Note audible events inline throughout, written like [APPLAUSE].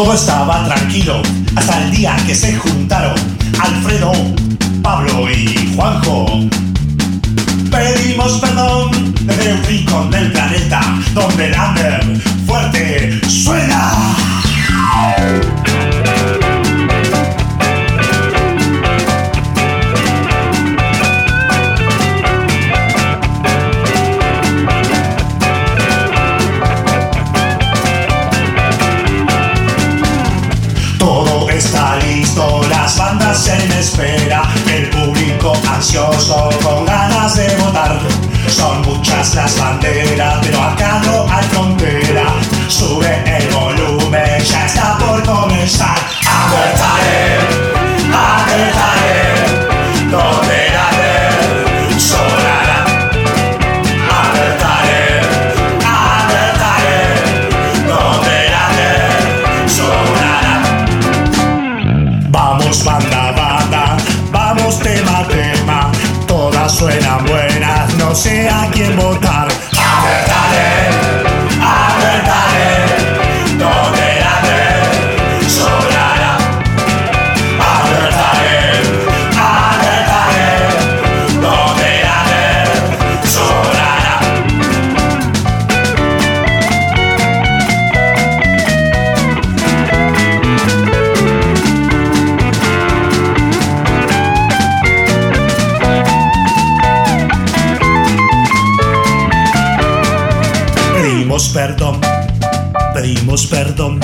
Todo estaba tranquilo hasta el día que se juntaron Alfredo, Pablo y Juanjo. Pedimos perdón desde un rincón del planeta donde el under fuerte suena. Espera, el público ansioso con ganas de votar. Son muchas las banderas, pero acá no hay frontera. Sube el volumen, ya está por comenzar. Apretaré, apretaré, no sé a quién votar. Pedimos perdón.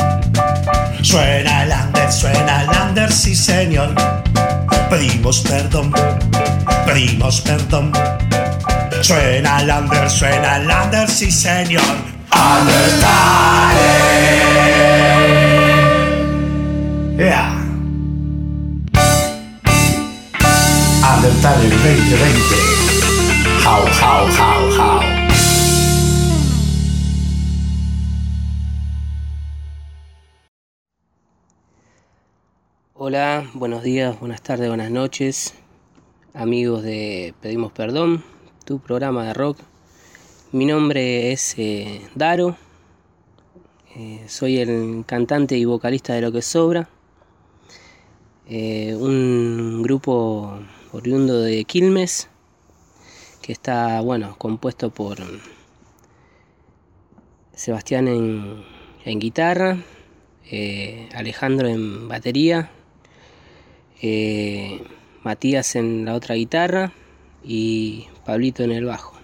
Suena el under, suena el under, sí señor. Pedimos perdón, pedimos perdón. Suena el under, suena el under, sí señor. Undertale. Yeah. Undertale 2020. How, how, how, how. Hola, buenos días, buenas tardes, buenas noches, amigos de Pedimos Perdón, tu programa de rock. Mi nombre es eh, Daro, eh, soy el cantante y vocalista de Lo que Sobra, eh, un grupo oriundo de Quilmes que está, bueno, compuesto por Sebastián en, guitarra, Alejandro en batería, eh, Matías en la otra guitarra y Pablito en el bajo.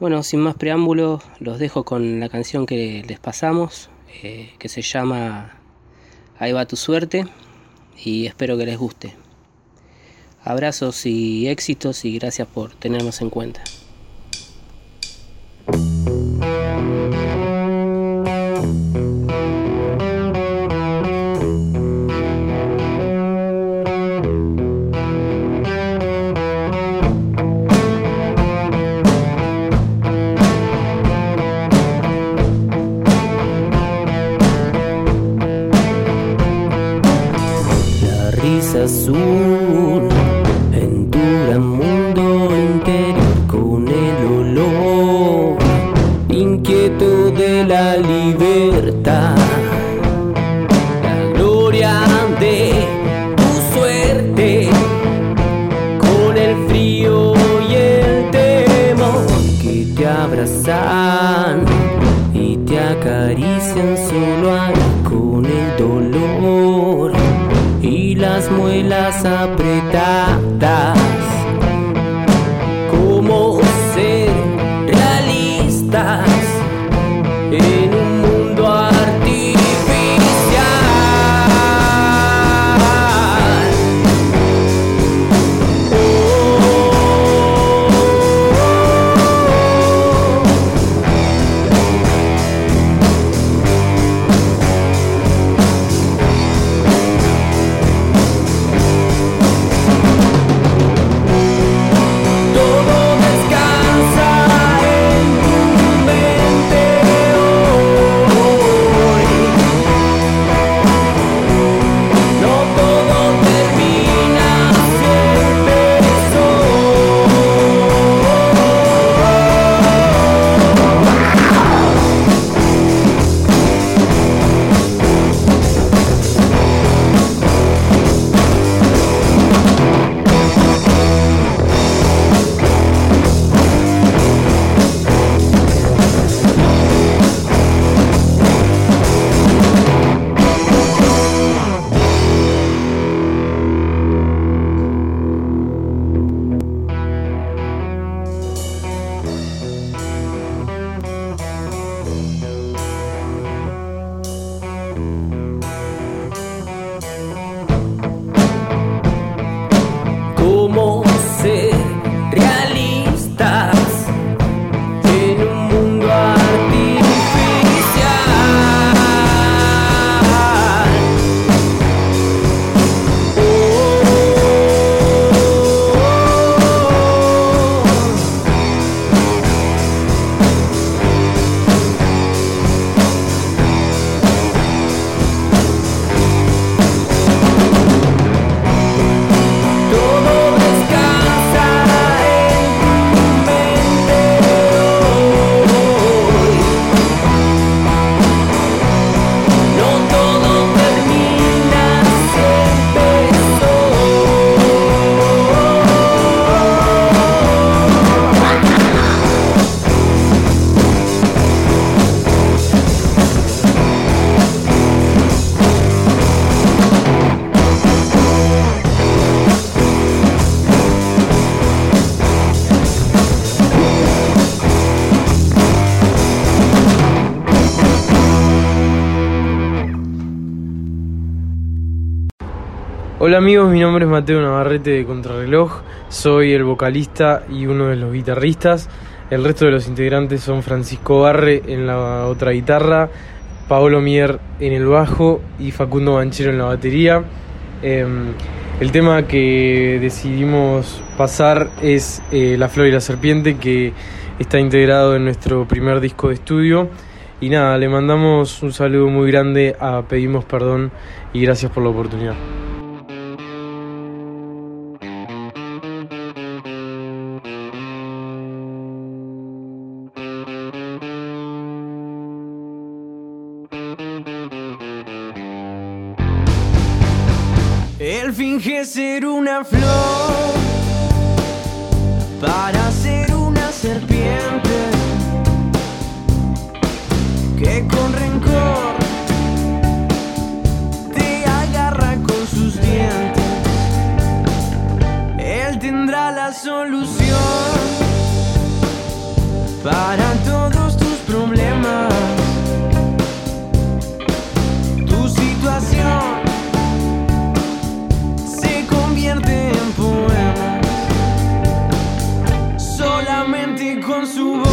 Bueno, sin más preámbulos, los dejo con la canción que les pasamos, eh, que se llama Ahí va tu suerte, y espero que les guste. Abrazos y éxitos y gracias por tenernos en cuenta. Muelas apretadas. Hola amigos, mi nombre es Mateo Navarrete de Contrarreloj, soy el vocalista y uno de los guitarristas. El resto de los integrantes son Francisco Barre en la otra guitarra, Paolo Mier en el bajo y Facundo Banchero en la batería. Em, el tema que decidimos pasar es eh, La Flor y la Serpiente, que está integrado en nuestro primer disco de estudio. Y nada, le mandamos un saludo muy grande a Pedimos Perdón y gracias por la oportunidad. feel solamente con su voz.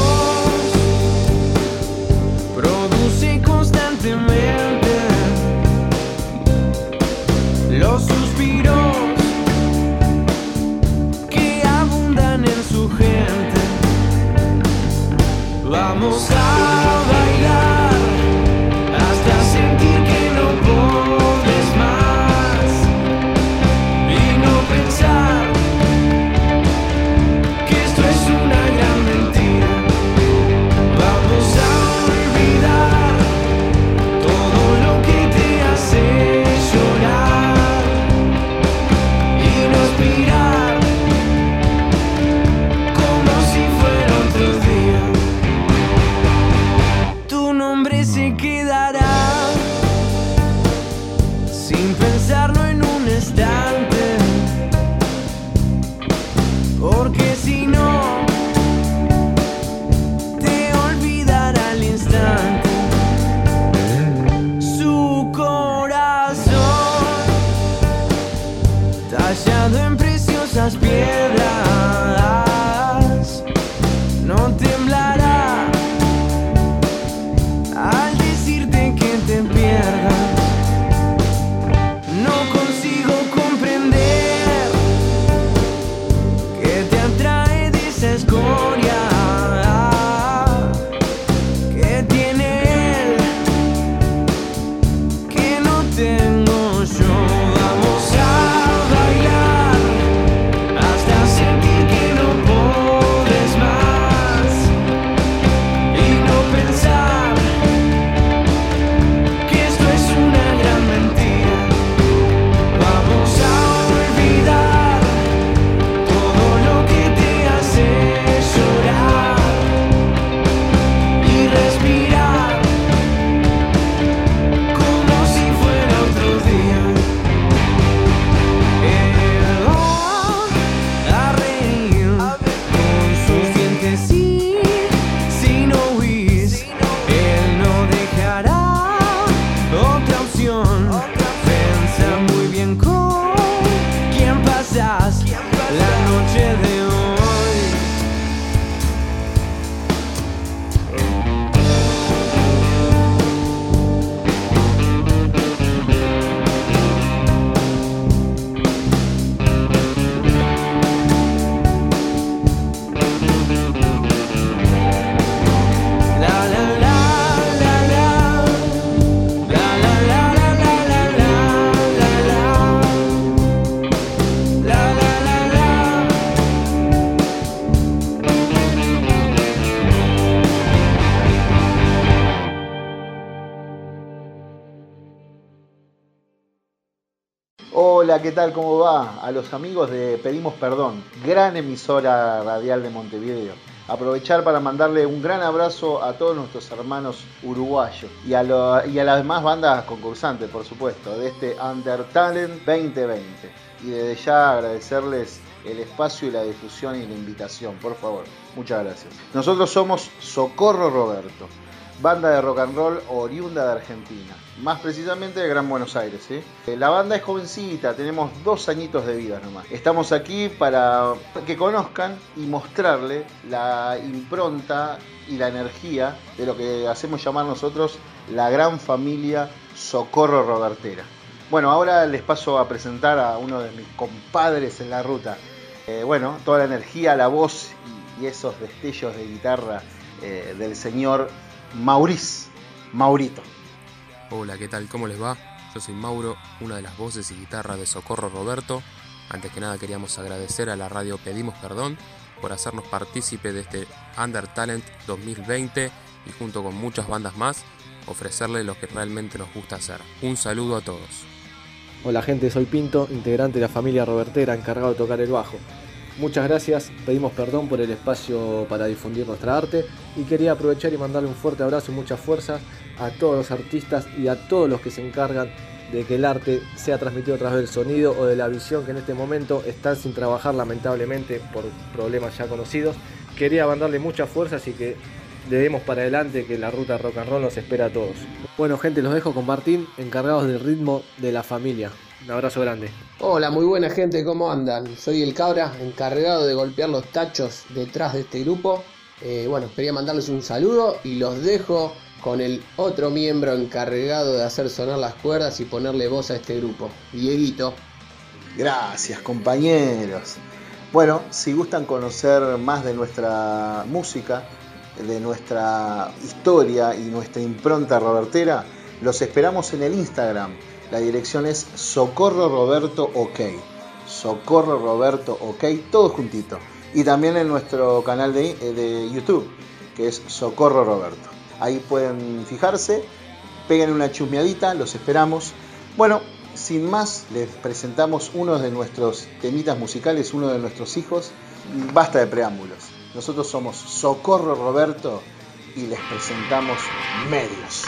Produce constantemente ¿qué tal? ¿Cómo va? A los amigos de Pedimos Perdón, gran emisora radial de Montevideo. Aprovechar para mandarle un gran abrazo a todos nuestros hermanos uruguayos y a, lo- las demás bandas concursantes, por supuesto, de este Under Talent 2020. Y desde ya agradecerles el espacio y la difusión y la invitación, por favor. Muchas gracias. Nosotros somos Socorro Roberto. banda de rock and roll oriunda de Argentina, más precisamente de Gran Buenos Aires. Eh, La banda es jovencita, tenemos dos añitos de vida nomás. Estamos aquí para que conozcan y mostrarle la impronta y la energía de lo que hacemos llamar nosotros la gran familia Socorro Robertera. Bueno, ahora les paso a presentar a uno de mis compadres en la ruta. Eh, bueno, toda la energía, la voz y, esos destellos de guitarra eh, del señor Maurice, Maurito. Hola, ¿qué tal? ¿Cómo les va? Yo soy Mauro, una de las voces y guitarra de Socorro Roberto. Antes que nada queríamos agradecer a la radio Pedimos Perdón por hacernos partícipe de este Under Talent 2020 y junto con muchas bandas más ofrecerle lo que realmente nos gusta hacer. Un saludo a todos. Hola gente, soy Pinto, integrante de la familia Robertera, encargado de tocar el bajo. Muchas gracias, pedimos perdón por el espacio para difundir nuestra arte y quería aprovechar y mandarle un fuerte abrazo y mucha fuerza a todos los artistas y a todos los que se encargan de que el arte sea transmitido a través del sonido o de la visión que en este momento están sin trabajar lamentablemente por problemas ya conocidos. Quería mandarle mucha fuerza, así que le demos para adelante que la ruta rock and roll nos espera a todos. Bueno gente, los dejo con Martín, encargados del ritmo de la familia. Un abrazo grande. Hola, muy buena gente, ¿cómo andan? Soy el Cabra, encargado de golpear los tachos detrás de este grupo. Eh, bueno, quería mandarles un saludo y los dejo con el otro miembro encargado de hacer sonar las cuerdas y ponerle voz a este grupo, Dieguito. Gracias compañeros. Bueno, si gustan conocer más de nuestra música, de nuestra historia y nuestra impronta robertera, los esperamos en el Instagram. La dirección es Socorro Roberto OK. Socorro Roberto OK, todo juntito. Y también en nuestro canal de, de YouTube, que es Socorro Roberto. Ahí pueden fijarse, peguen una chusmeadita, los esperamos. Bueno, sin más, les presentamos uno de nuestros temitas musicales, uno de nuestros hijos. Basta de preámbulos. Nosotros somos Socorro Roberto y les presentamos Medios.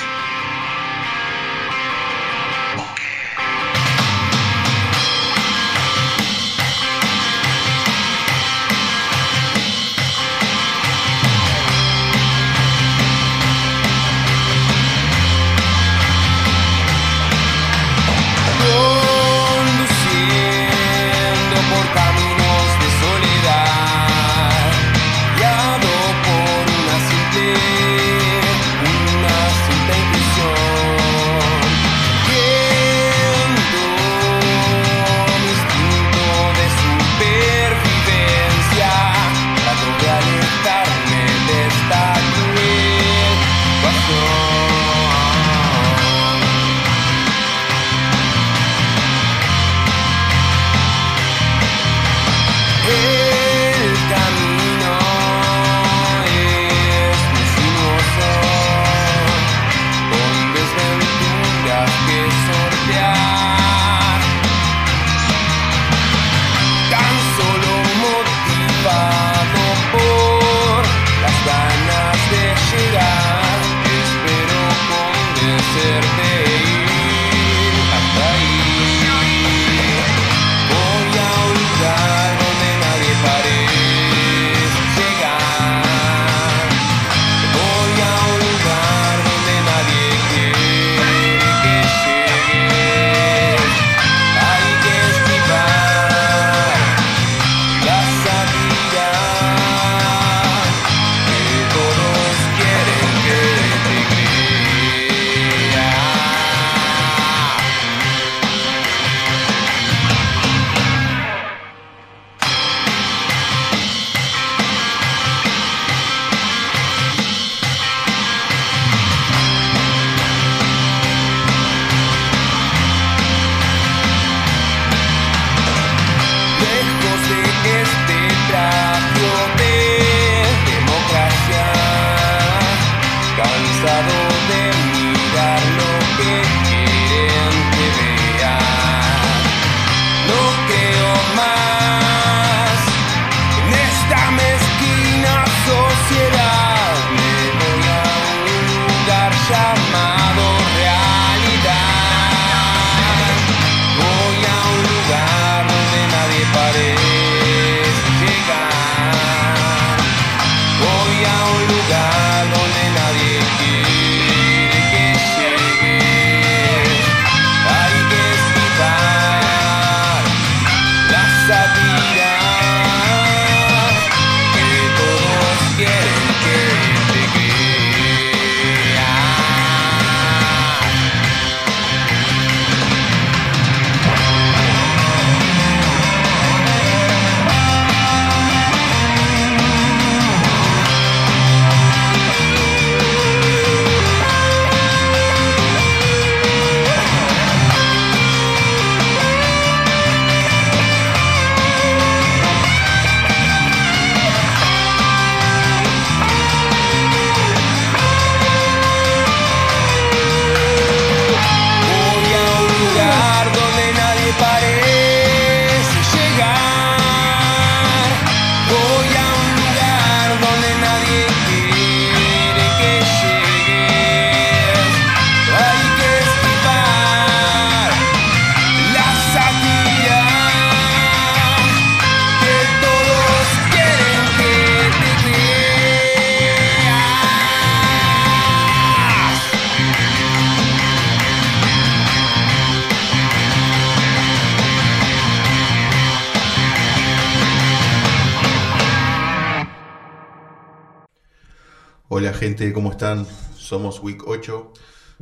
Somos Week 8,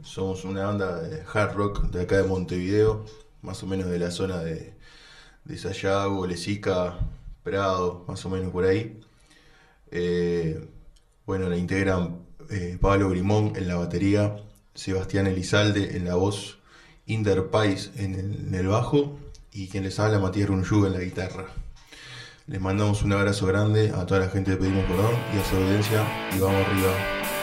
somos una banda de hard rock de acá de Montevideo, más o menos de la zona de, de Sayago, Lesica, Prado, más o menos por ahí. Eh, bueno, la integran eh, Pablo Grimón en la batería, Sebastián Elizalde en la voz, Inder Pais en el, en el bajo y quien les habla Matías Runyuga en la guitarra. Les mandamos un abrazo grande a toda la gente de Pedimos Perdón y a su audiencia y vamos arriba.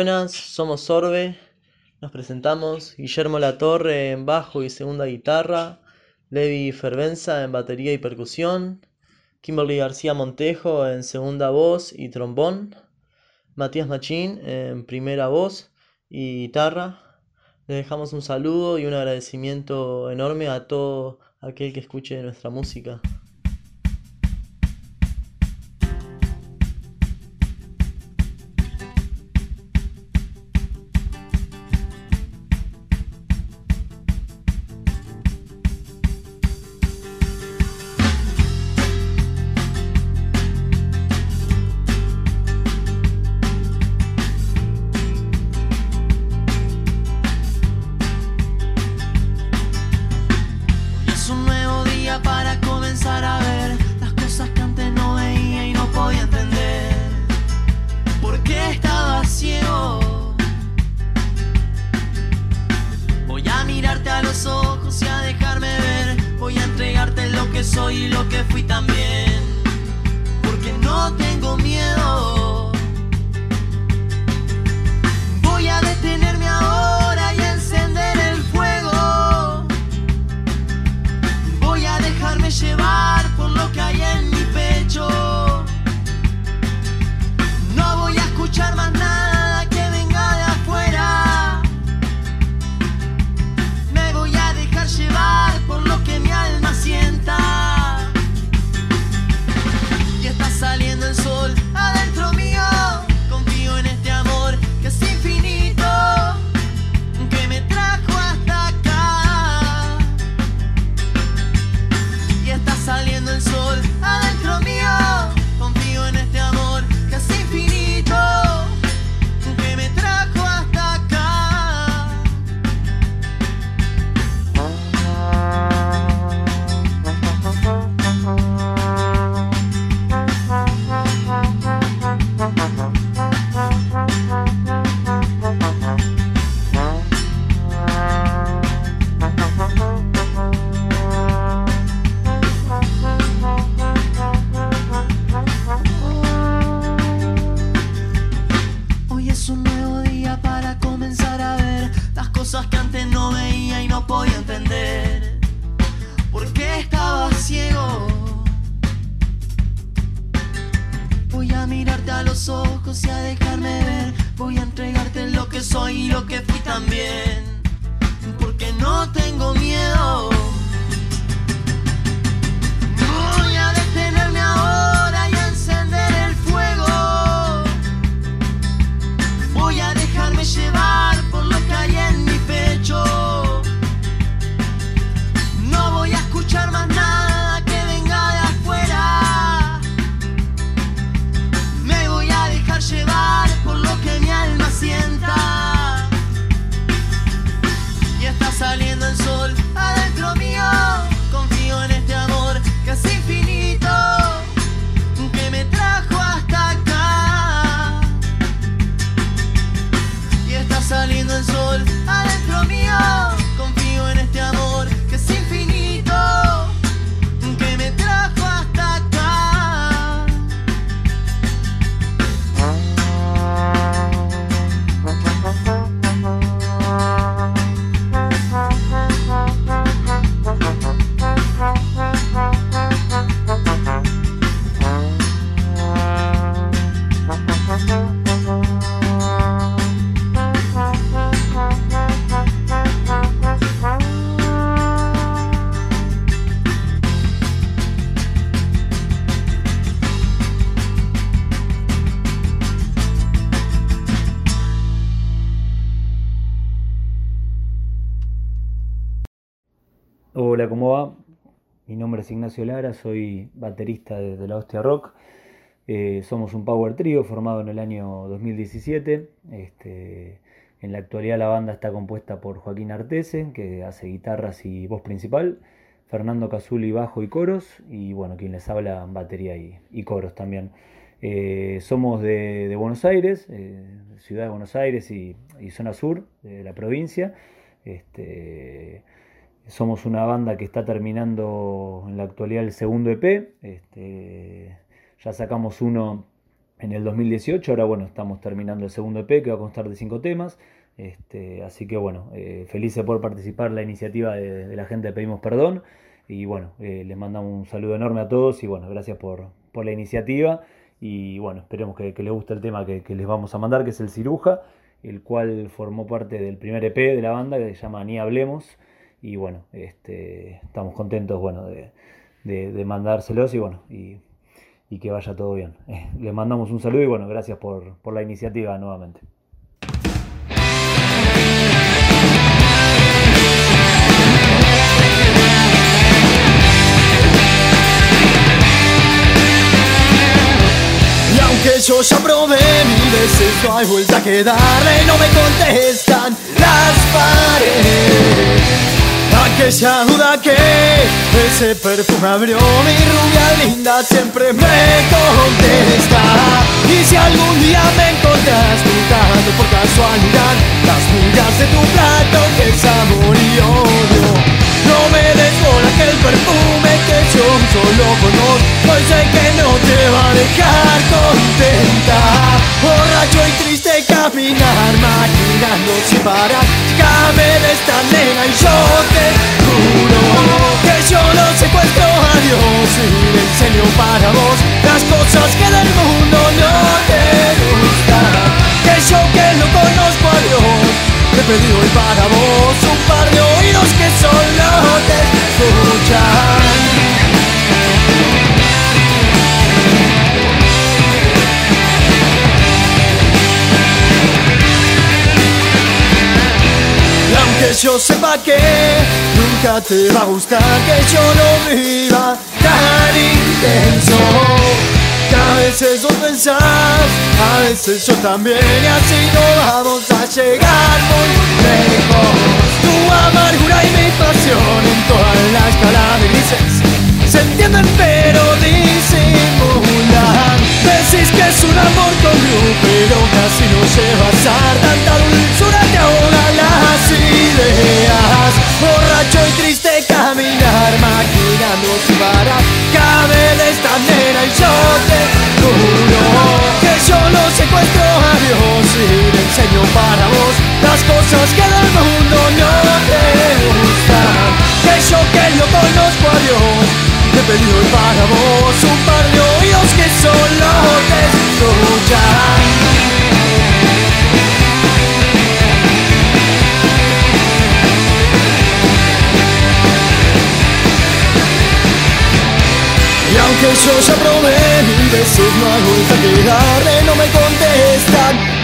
Buenas, somos Sorbe. Nos presentamos Guillermo Latorre en bajo y segunda guitarra, Levi Fervenza en batería y percusión, Kimberly García Montejo en segunda voz y trombón, Matías Machín en primera voz y guitarra, Le dejamos un saludo y un agradecimiento enorme a todo aquel que escuche nuestra música. Ignacio Lara, soy baterista de, la Hostia Rock. Eh, somos un power trio formado en el año 2017. Este, en la actualidad la banda está compuesta por Joaquín Artese, que hace guitarras y voz principal, Fernando Cazuli bajo y coros, y bueno, quien les habla batería y, coros también. Eh, somos de, Buenos Aires, eh, ciudad de Buenos Aires y, y zona sur de la provincia. Este, somos una banda que está terminando en la actualidad el segundo EP. Este, ya sacamos uno en el 2018, ahora bueno, estamos terminando el segundo EP que va a constar de cinco temas. Este, así que bueno, eh, felices por participar en la iniciativa de, la gente de Pedimos Perdón. Y bueno, eh, les mandamos un saludo enorme a todos y bueno, gracias por, por la iniciativa. Y bueno, esperemos que, que les guste el tema que, que les vamos a mandar, que es el ciruja. el cual formó parte del primer EP de la banda que se llama Ni Hablemos. Y bueno, este, estamos contentos bueno, de, de- mandárselos y bueno, y, que vaya todo bien. [LAUGHS] Les mandamos un saludo y bueno, gracias por, por la iniciativa nuevamente. Aunque yo ya probé mil veces, no hay vuelta que darle, no me contestan las paredes. Aquella duda que ese perfume abrió, mi rubia linda siempre me contesta. Y si algún día me encontrás gritando por casualidad las migas de tu plato que es amor y odio. No me des bola que el perfume que yo solo conozco Hoy sé que no te va a dejar contenta. Borracho y triste caminar Maquinando sin parar. Cabe de esta nena y yo te juro Que yo no secuestro. A Dios Y le enseño para vos. Las cosas que del mundo no te gustan. Que yo que no conozco a Dios te pedí hoy para vos un par de oídos que solo te escuchan. Y aunque yo sepa que nunca te va a gustar que yo no viva tan intenso a veces vos pensás, a veces yo también y así no vamos a llegar muy lejos. Tu amargura y mi pasión en toda la escala de grises se entienden pero disimulan. Decís que es un amor luz, pero casi no lleva a tanta dulzura te ahoga las ideas. Borracho y triste caminar, maquinando sin parar. Cabe de esta nena y yo para vos las cosas que del mundo no te gustan. Que yo que no conozco a Dios, te pedí hoy para vos un par de oídos que solo te escuchan. Y aunque yo ya probé mil veces no que darle No me contestan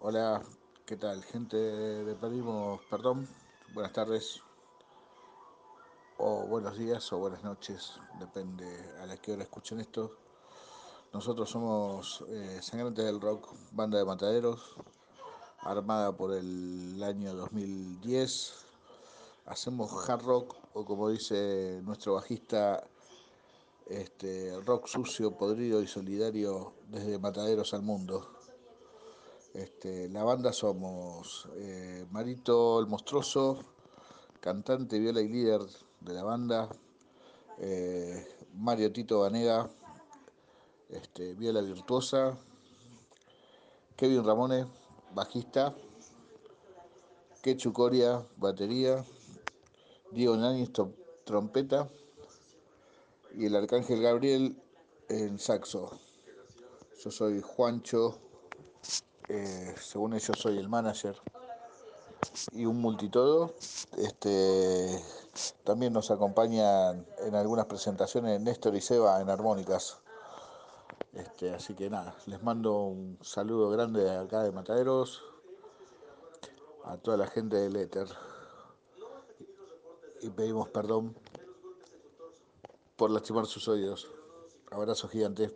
Hola, ¿qué tal? Gente de Pedimos Perdón, buenas tardes, o buenos días o buenas noches, depende a la que hora escuchen esto. Nosotros somos eh, Sangrantes del Rock, banda de mataderos, armada por el año 2010. Hacemos hard rock, o como dice nuestro bajista, este, rock sucio, podrido y solidario desde Mataderos al mundo. Este, la banda somos eh, Marito el Monstruoso, cantante, viola y líder de la banda, eh, Mario Tito Vanega, este, viola virtuosa, Kevin Ramone, bajista, Quechu Coria, batería, Diego to- trompeta y el Arcángel Gabriel en saxo. Yo soy Juancho, eh, según ellos soy el manager y un multitodo. Este, también nos acompañan en algunas presentaciones Néstor y Seba en armónicas. Este, así que nada, les mando un saludo grande de acá de Mataderos a toda la gente del éter y pedimos perdón por lastimar sus oídos. Abrazo gigante.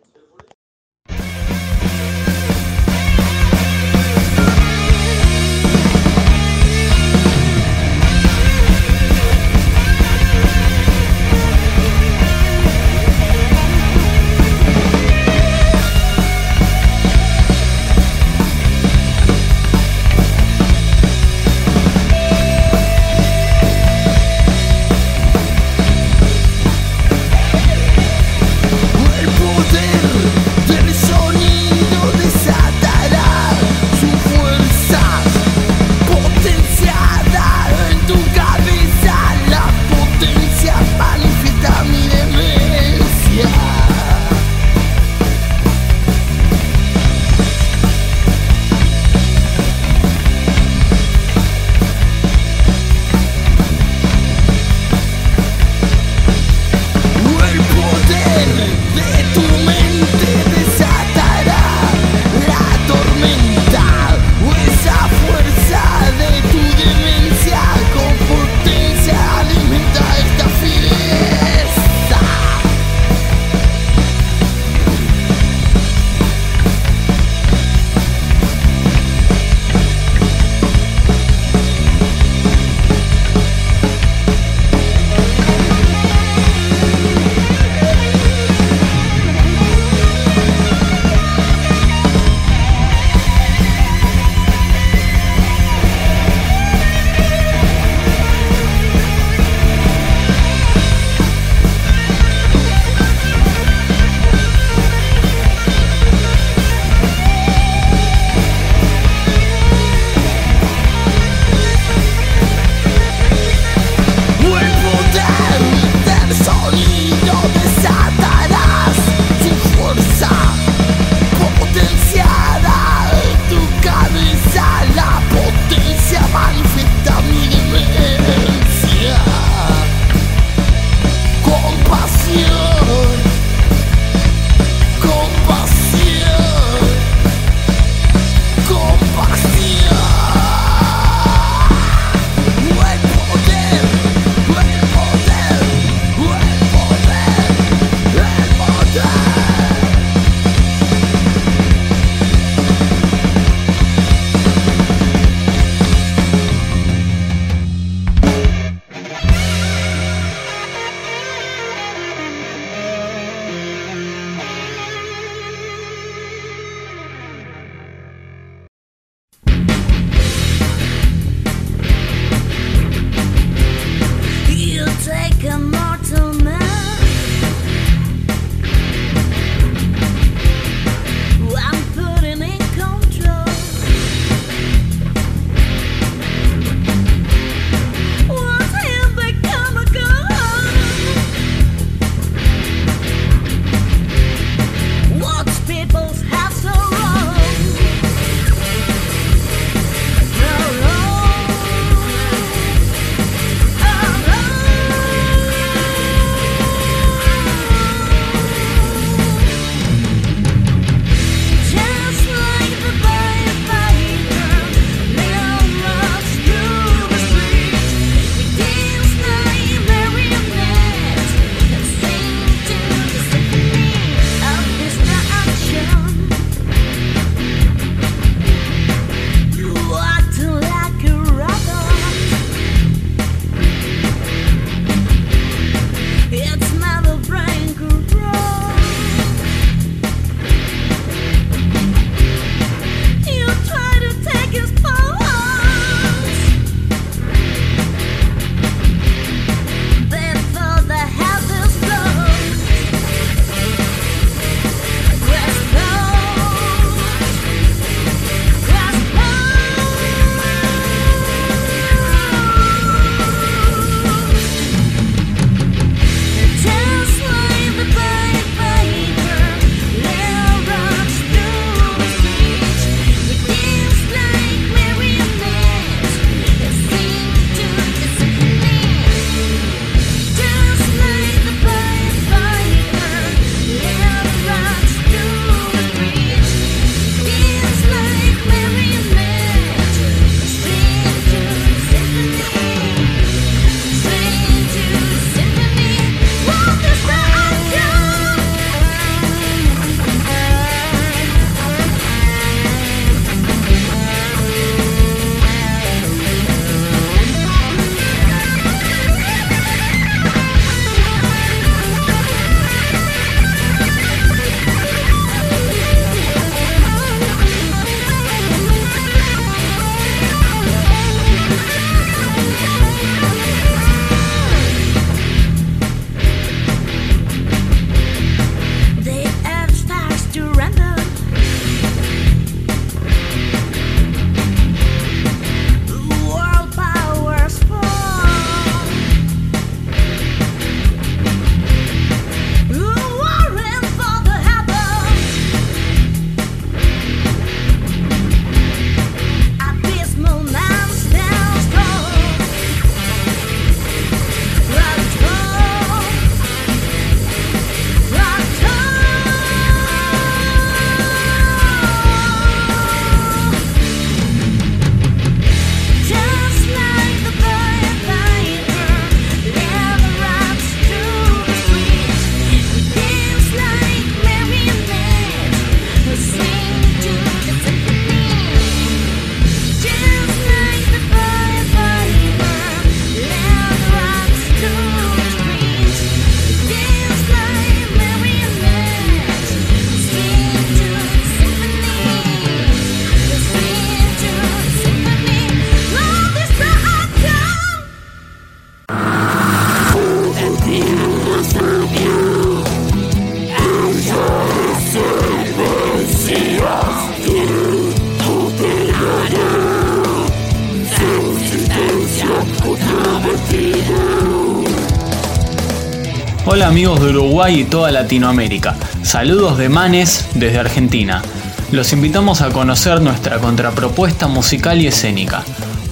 Uruguay y toda Latinoamérica. Saludos de Manes desde Argentina. Los invitamos a conocer nuestra contrapropuesta musical y escénica.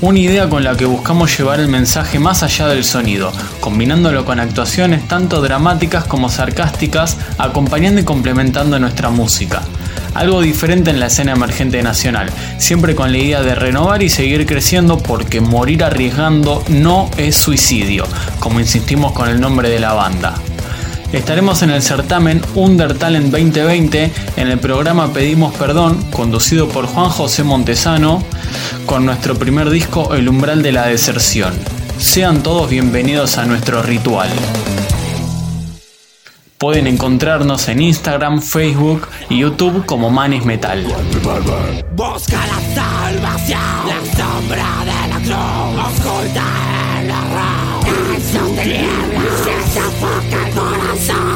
Una idea con la que buscamos llevar el mensaje más allá del sonido, combinándolo con actuaciones tanto dramáticas como sarcásticas, acompañando y complementando nuestra música. Algo diferente en la escena emergente nacional, siempre con la idea de renovar y seguir creciendo porque morir arriesgando no es suicidio, como insistimos con el nombre de la banda. Estaremos en el certamen Under Talent 2020 en el programa Pedimos Perdón, conducido por Juan José Montesano, con nuestro primer disco El umbral de la deserción. Sean todos bienvenidos a nuestro ritual. Pueden encontrarnos en Instagram, Facebook y YouTube como Manes Metal. Busca la salvación, la sombra de la cruz, roca, en sus tinieblas, se sofoca el corazón.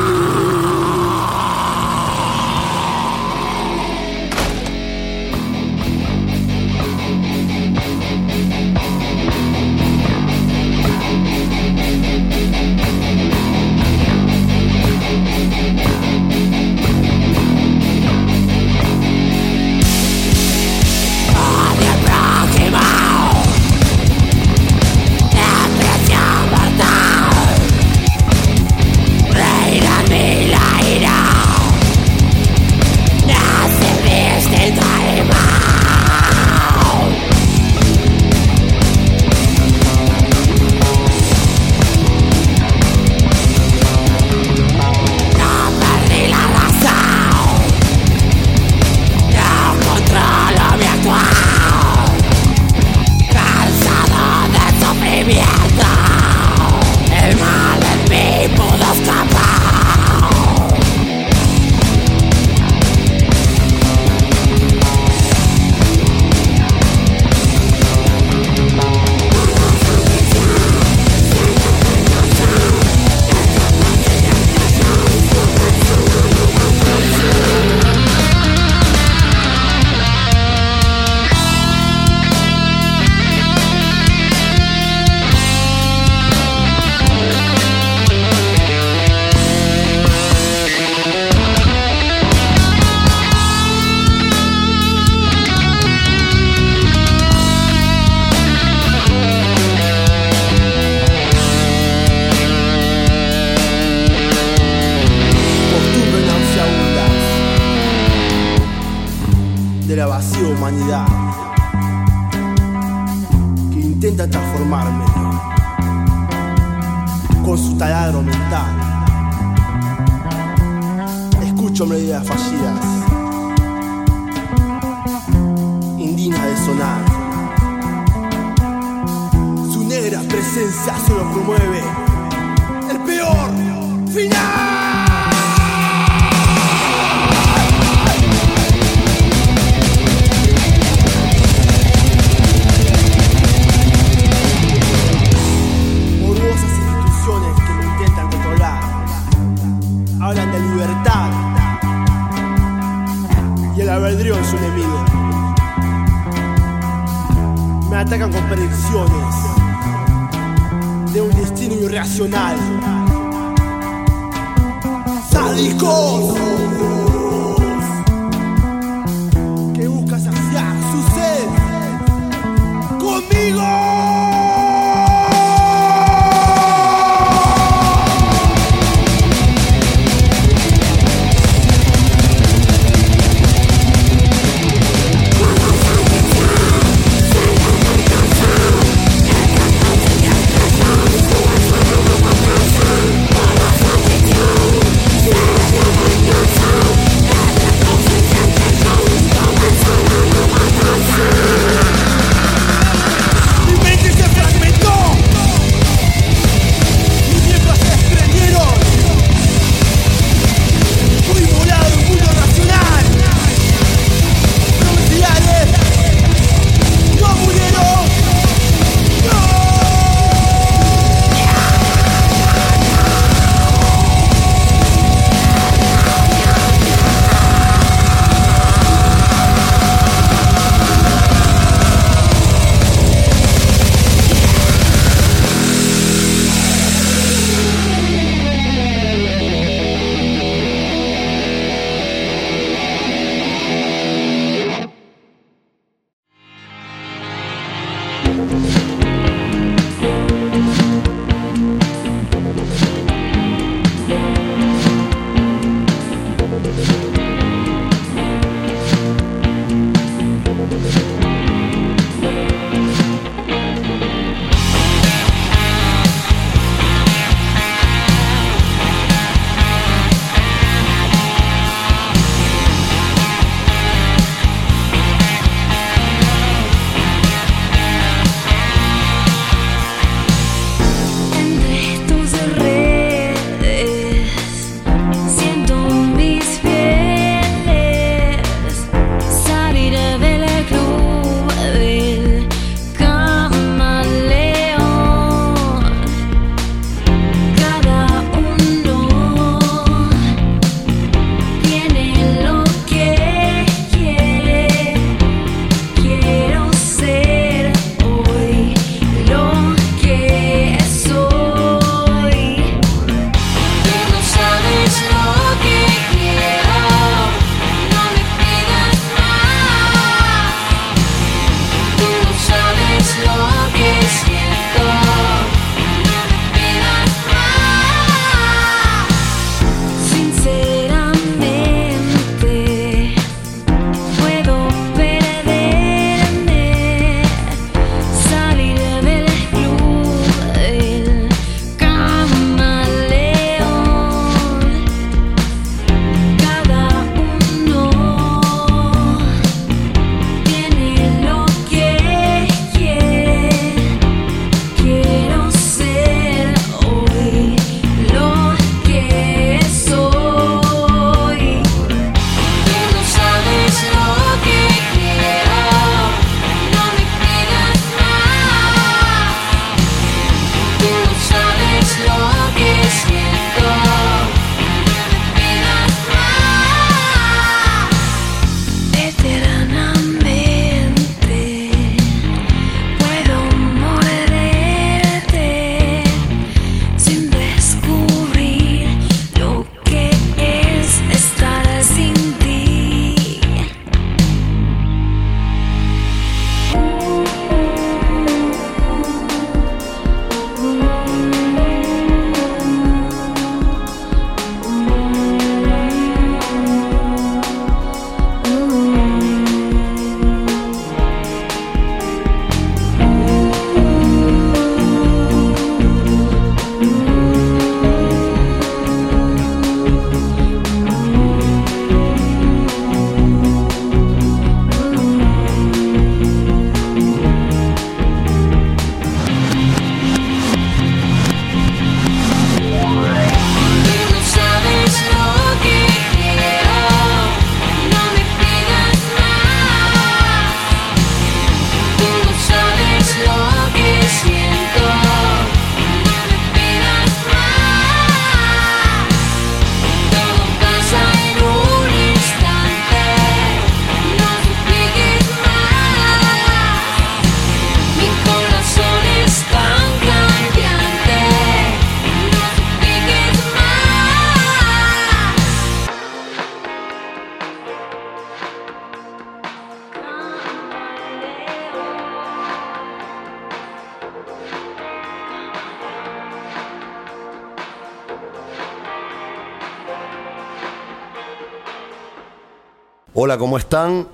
Hola, ¿cómo están?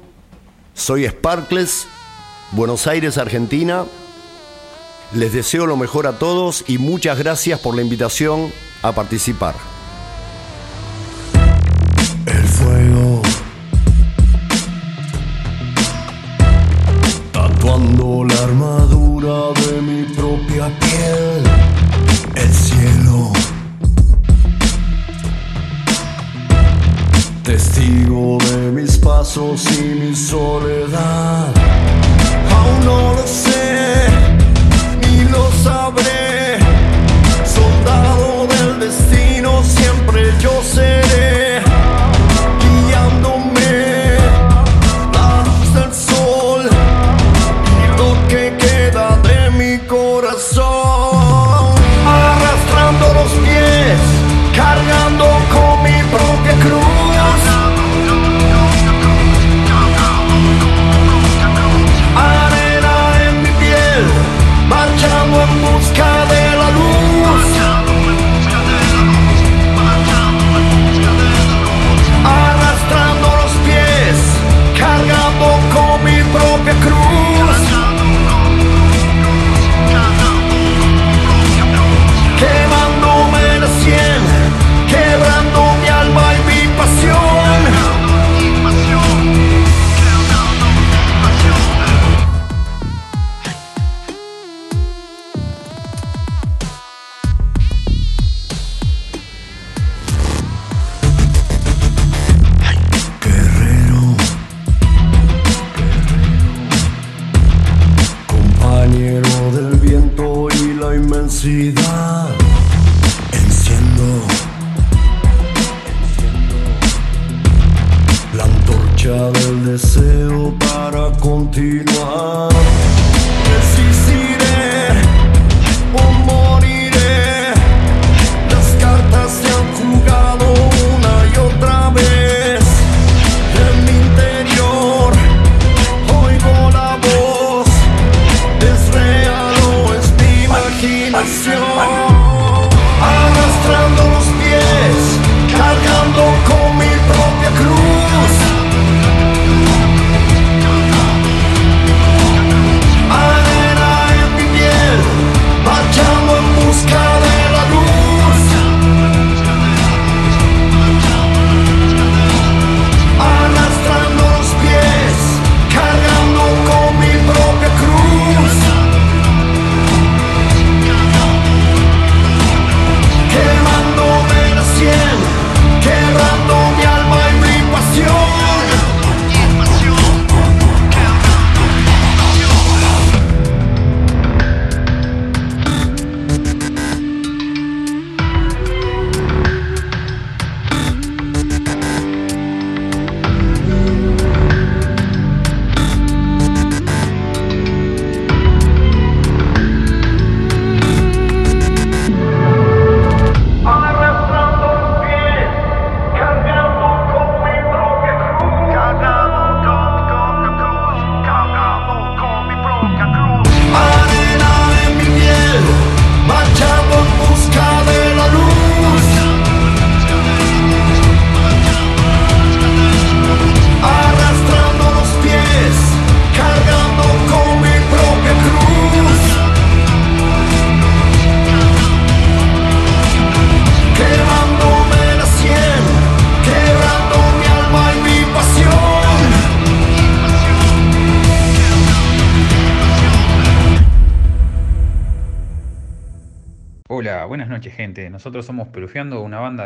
Soy Sparkles, Buenos Aires, Argentina. Les deseo lo mejor a todos y muchas gracias por la invitación a participar.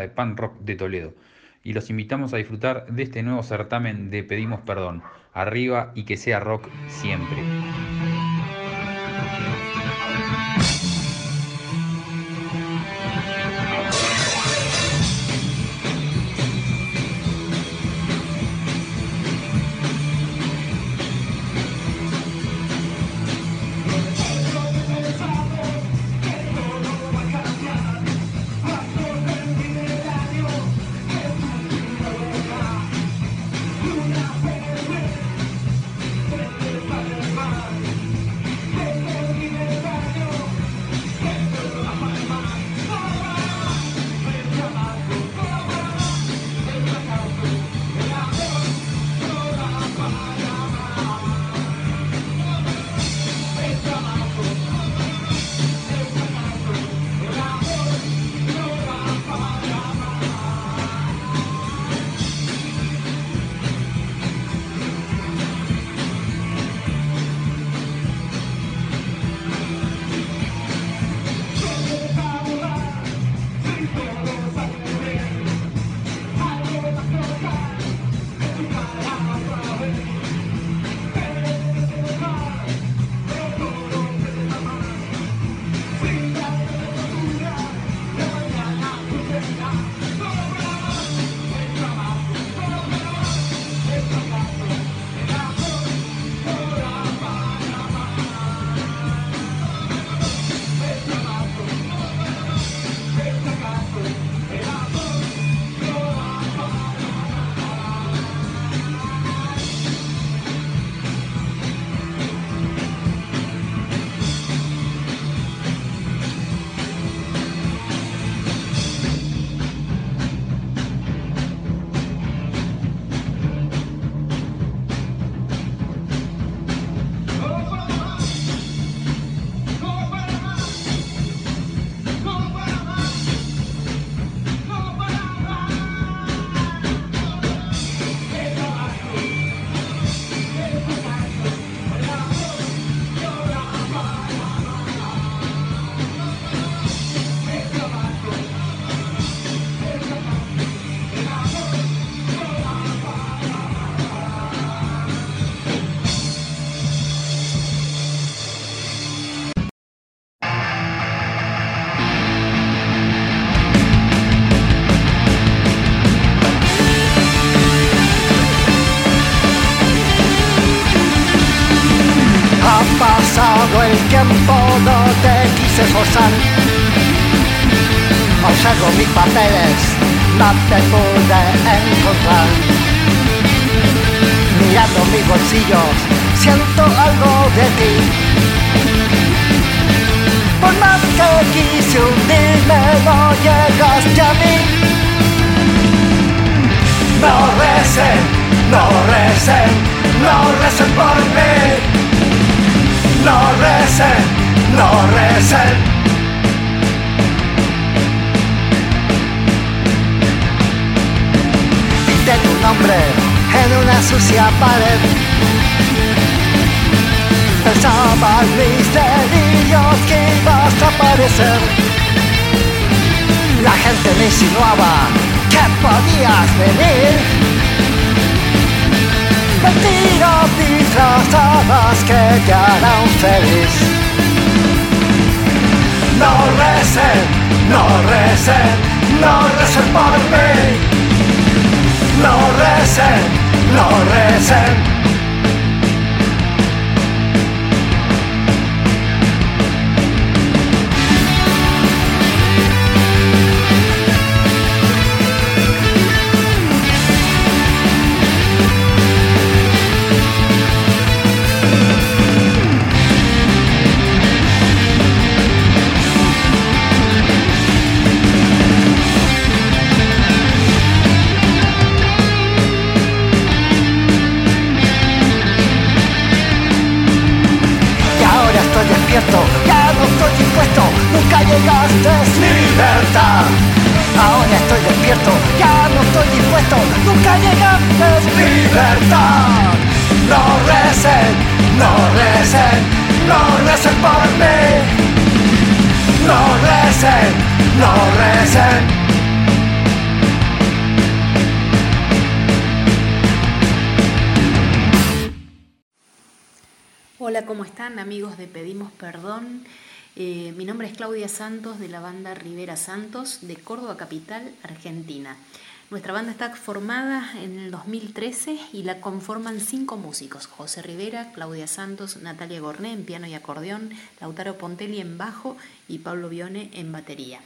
de Pan Rock de Toledo. Y los invitamos a disfrutar de este nuevo certamen de Pedimos Perdón. Arriba y que sea rock siempre. El tiempo no te quise esforzar. Observo mis papeles, no te pude encontrar. Mirando mis bolsillos, siento algo de ti. Por más que quise hundirme, no llegaste a mí. No recen, no recen, no recen por mí. No recen, no recen. Pinté tu nombre en una sucia pared. Pensaba en mis delirios que ibas a aparecer. La gente me insinuaba que podías venir. Mentiras disfrazadas que te harán feliz. No recen, no recen, no recen por mí. No recen, no recen. Estoy despierto, ya no estoy dispuesto, nunca llegaste libertad. No recen, no recen, no recen por mí. No recen, no recen. Hola, ¿cómo están amigos de Pedimos Perdón? Eh, mi nombre es Claudia Santos de la banda Rivera Santos de Córdoba Capital, Argentina. Nuestra banda está formada en el 2013 y la conforman cinco músicos, José Rivera, Claudia Santos, Natalia Gorné en piano y acordeón, Lautaro Pontelli en bajo y Pablo Bione en batería.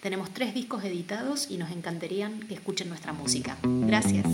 Tenemos tres discos editados y nos encantaría que escuchen nuestra música. Gracias.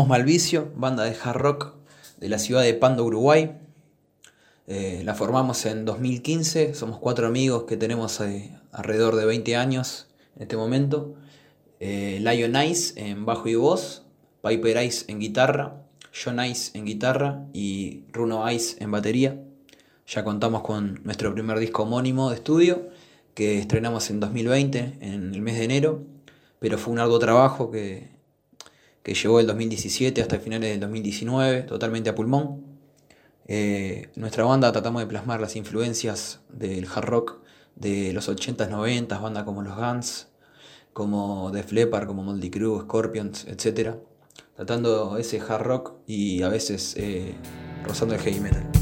Somos Malvicio, banda de hard rock de la ciudad de Pando, Uruguay. Eh, la formamos en 2015, somos cuatro amigos que tenemos eh, alrededor de 20 años en este momento. Eh, Lion Ice en bajo y voz, Piper Ice en guitarra, John Ice en guitarra y Runo Ice en batería. Ya contamos con nuestro primer disco homónimo de estudio que estrenamos en 2020, en el mes de enero, pero fue un arduo trabajo que, que llevó el 2017 hasta finales del 2019, totalmente a pulmón. Eh, nuestra banda tratamos de plasmar las influencias del hard rock de los 80s, 90s, bandas como los Guns, como Def Leppard, como Moldy Crew, Scorpions, etc. Tratando ese hard rock y a veces eh, rozando el heavy metal.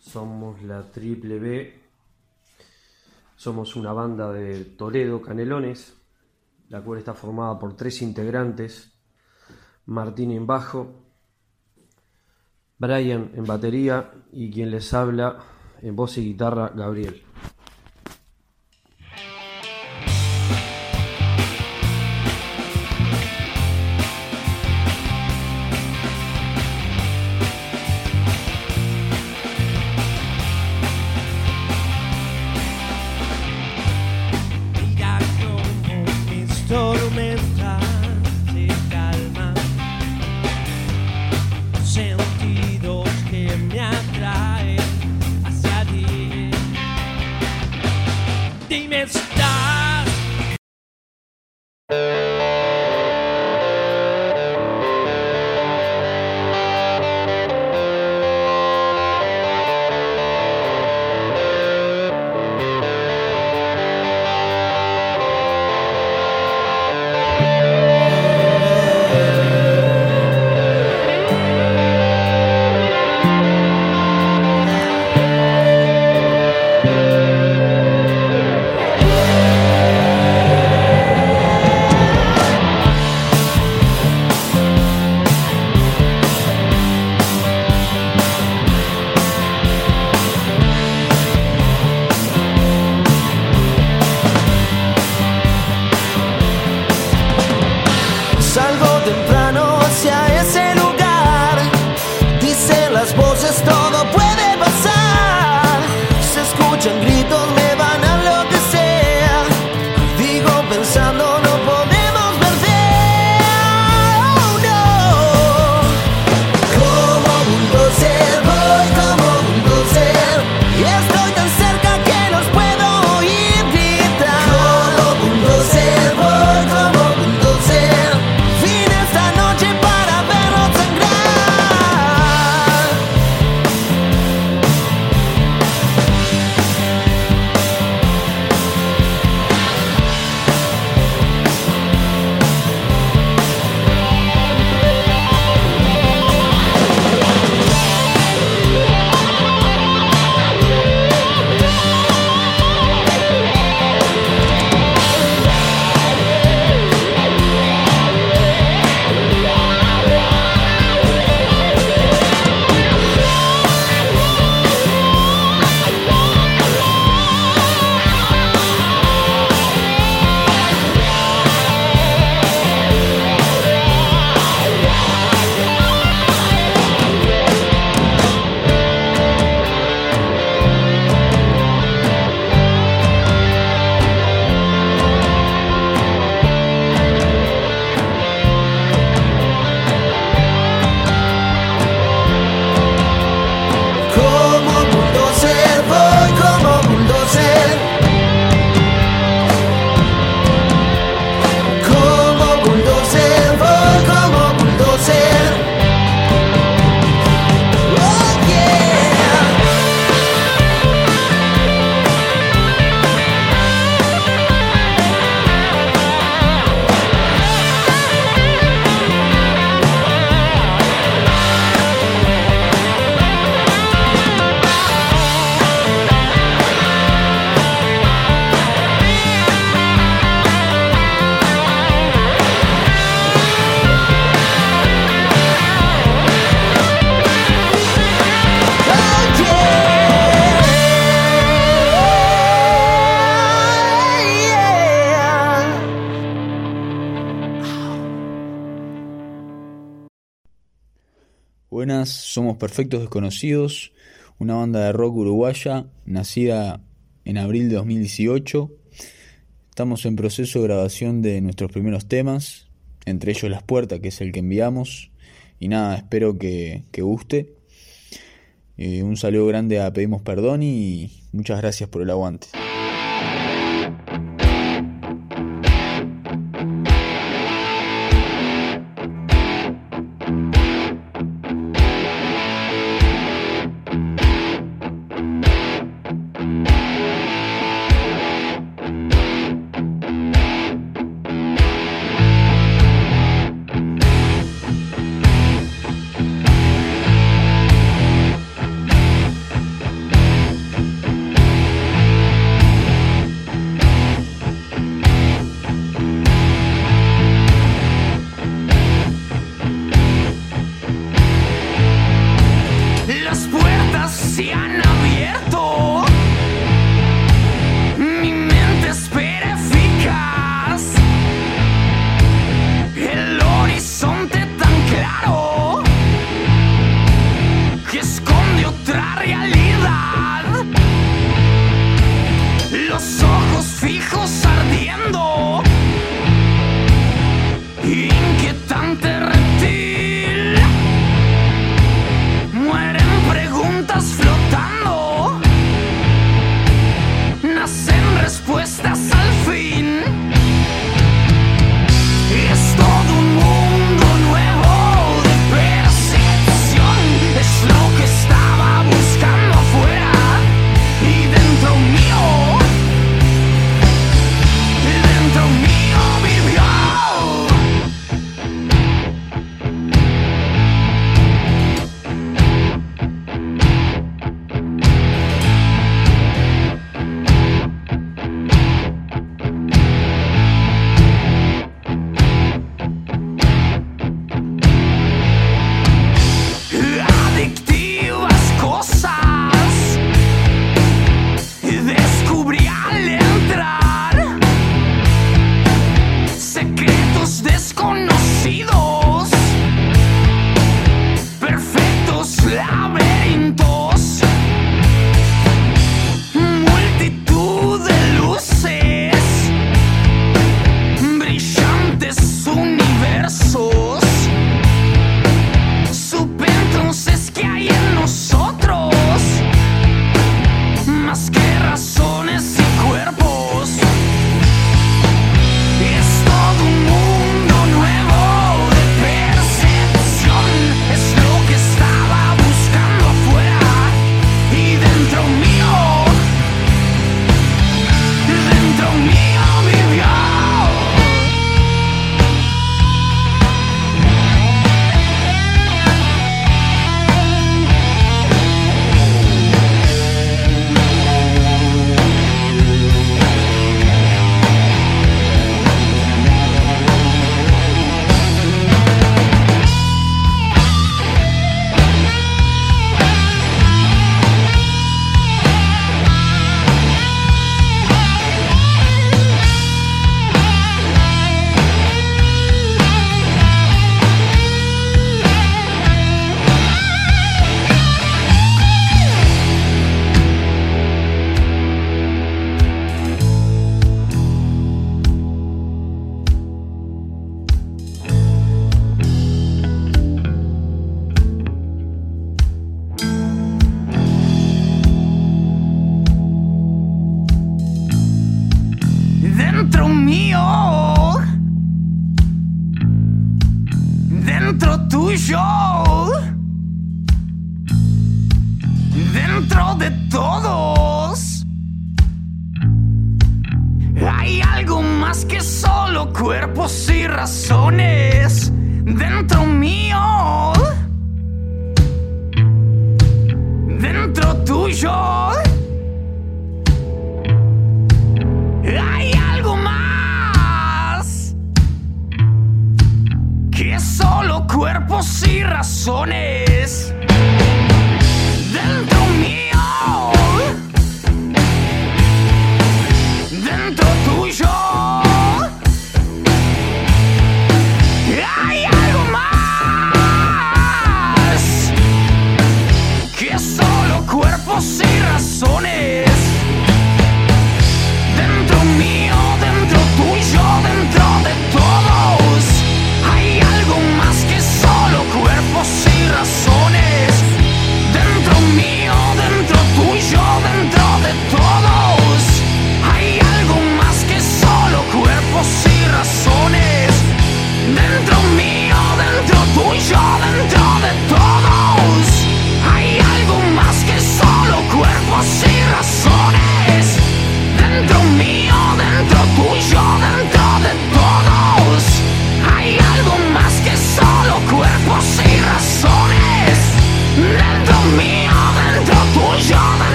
Somos la Triple B. Somos una banda de Toledo, Canelones, la cual está formada por tres integrantes. Martín en bajo, Brian en batería y quien les habla en voz y guitarra, Gabriel. Pensando, Perfectos Desconocidos, una banda de rock uruguaya nacida en abril de 2018. Estamos en proceso de grabación de nuestros primeros temas, entre ellos Las Puertas, que es el que enviamos. Y nada, espero que, que guste. Eh, un saludo grande a Pedimos Perdón y muchas gracias por el aguante.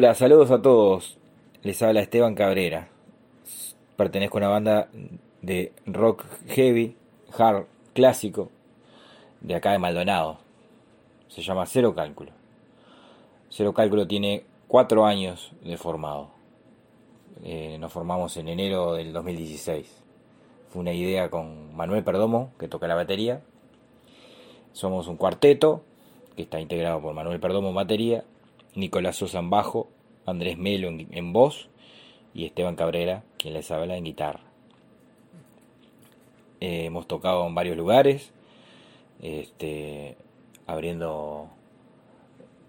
Hola, saludos a todos. Les habla Esteban Cabrera. Pertenezco a una banda de rock heavy, hard, clásico, de acá de Maldonado. Se llama Cero Cálculo. Cero Cálculo tiene cuatro años de formado. Eh, nos formamos en enero del 2016. Fue una idea con Manuel Perdomo, que toca la batería. Somos un cuarteto que está integrado por Manuel Perdomo en batería, Nicolás Sosa en bajo, Andrés Melo en, voz y Esteban Cabrera, quien les habla en guitarra. Eh, hemos tocado en varios lugares, este, abriendo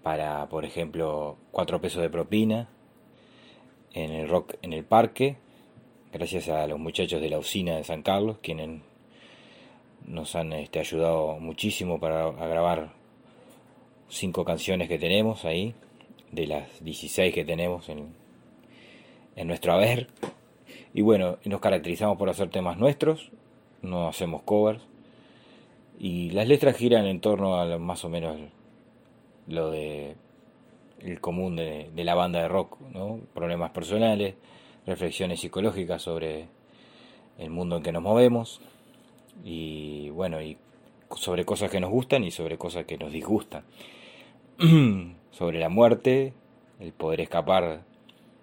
para, por ejemplo, cuatro pesos de propina en el rock en el parque, gracias a los muchachos de la usina de San Carlos, quienes nos han este, ayudado muchísimo para grabar cinco canciones que tenemos ahí, de las 16 que tenemos en, en nuestro haber. Y bueno, nos caracterizamos por hacer temas nuestros, no hacemos covers. Y las letras giran en torno a lo- más o menos lo de el común de, de la banda de rock, ¿no? Problemas personales, reflexiones psicológicas sobre el mundo en que nos movemos y bueno, y sobre cosas que nos gustan y sobre cosas que nos disgustan. [CLEARS THROAT] sobre la muerte, el poder escapar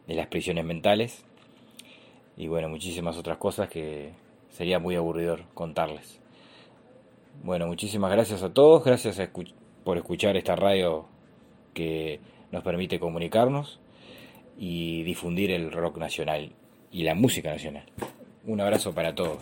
de las prisiones mentales y bueno, muchísimas otras cosas que sería muy aburridor contarles. Bueno, muchísimas gracias a todos, gracias a por escuchar esta radio que nos permite comunicarnos y difundir el rock nacional y la música nacional. Un abrazo para todos.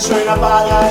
Talentale suena para